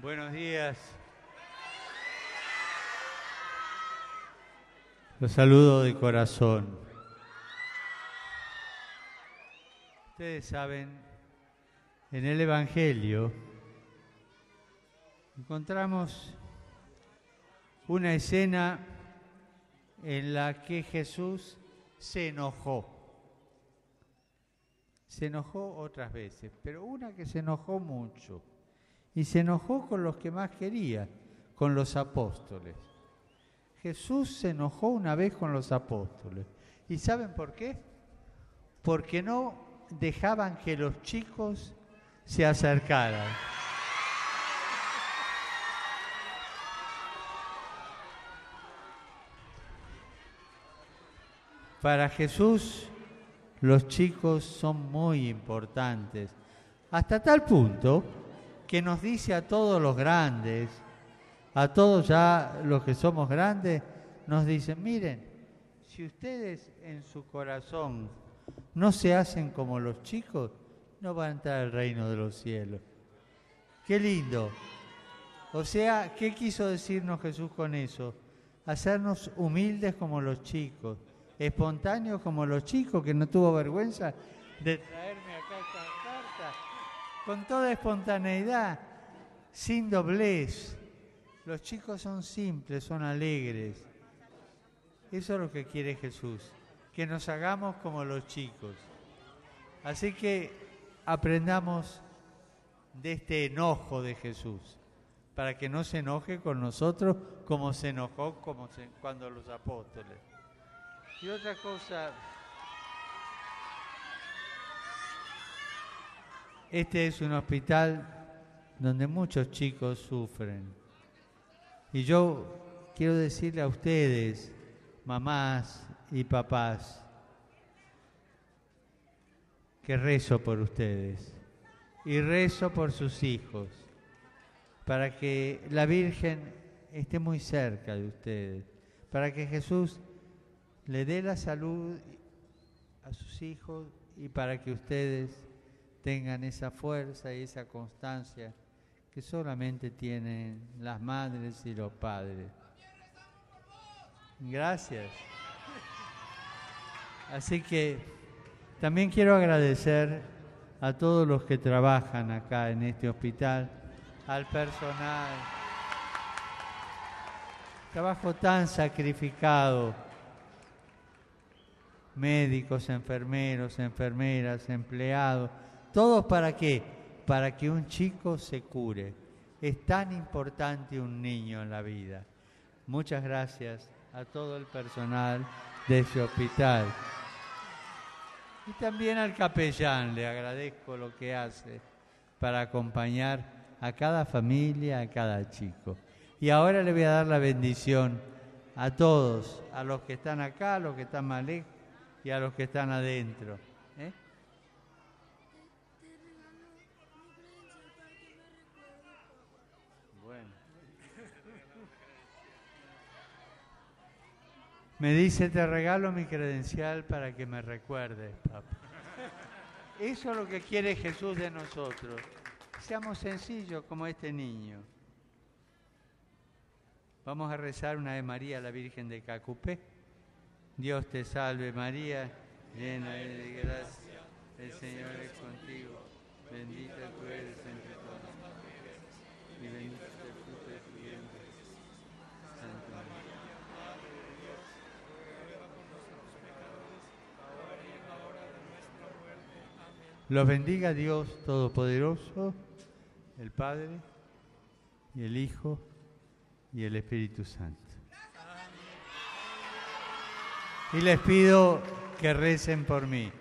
Buenos días. Los saludo de corazón. Ustedes saben, en el Evangelio encontramos una escena en la que Jesús se enojó. Se enojó otras veces, pero una que se enojó mucho. Y se enojó con los que más quería, con los apóstoles. Jesús se enojó una vez con los apóstoles. ¿Y saben por qué? Porque no dejaban que los chicos se acercaran. Para Jesús los chicos son muy importantes, hasta tal punto que nos dice a todos los grandes, a todos ya los que somos grandes, nos dice, miren, si ustedes en su corazón no se hacen como los chicos, no van a entrar al reino de los cielos. Qué lindo. O sea, ¿qué quiso decirnos Jesús con eso? Hacernos humildes como los chicos, espontáneos como los chicos, que no tuvo vergüenza de traerme acá con toda espontaneidad, sin doblez. Los chicos son simples, son alegres. Eso es lo que quiere Jesús que nos hagamos como los chicos. Así que aprendamos de este enojo de Jesús, para que no se enoje con nosotros como se enojó cuando los apóstoles. Y otra cosa, este es un hospital donde muchos chicos sufren. Y yo quiero decirle a ustedes, mamás, y papás que rezo por ustedes y rezo por sus hijos para que la Virgen esté muy cerca de ustedes, para que Jesús le dé la salud a sus hijos y para que ustedes tengan esa fuerza y esa constancia que solamente tienen las madres y los padres. Gracias. Así que también quiero agradecer a todos los que trabajan acá en este hospital, al personal. Trabajo tan sacrificado. Médicos, enfermeros, enfermeras, empleados, todos para qué? Para que un chico se cure. Es tan importante un niño en la vida. Muchas gracias a todo el personal de ese hospital. Y también al capellán le agradezco lo que hace para acompañar a cada familia, a cada chico. Y ahora le voy a dar la bendición a todos, a los que están acá, a los que están más lejos y a los que están adentro. ¿eh? Me dice, te regalo mi credencial para que me recuerdes, papá. Eso es lo que quiere Jesús de nosotros. Seamos sencillos como este niño. Vamos a rezar una de María, la Virgen de Cacupé. Dios te salve María, llena de gracia, el Señor es contigo. Bendita tú eres entre todas y bendito es el fruto de tu Los bendiga Dios Todopoderoso, el Padre y el Hijo y el Espíritu Santo. Y les pido que recen por mí.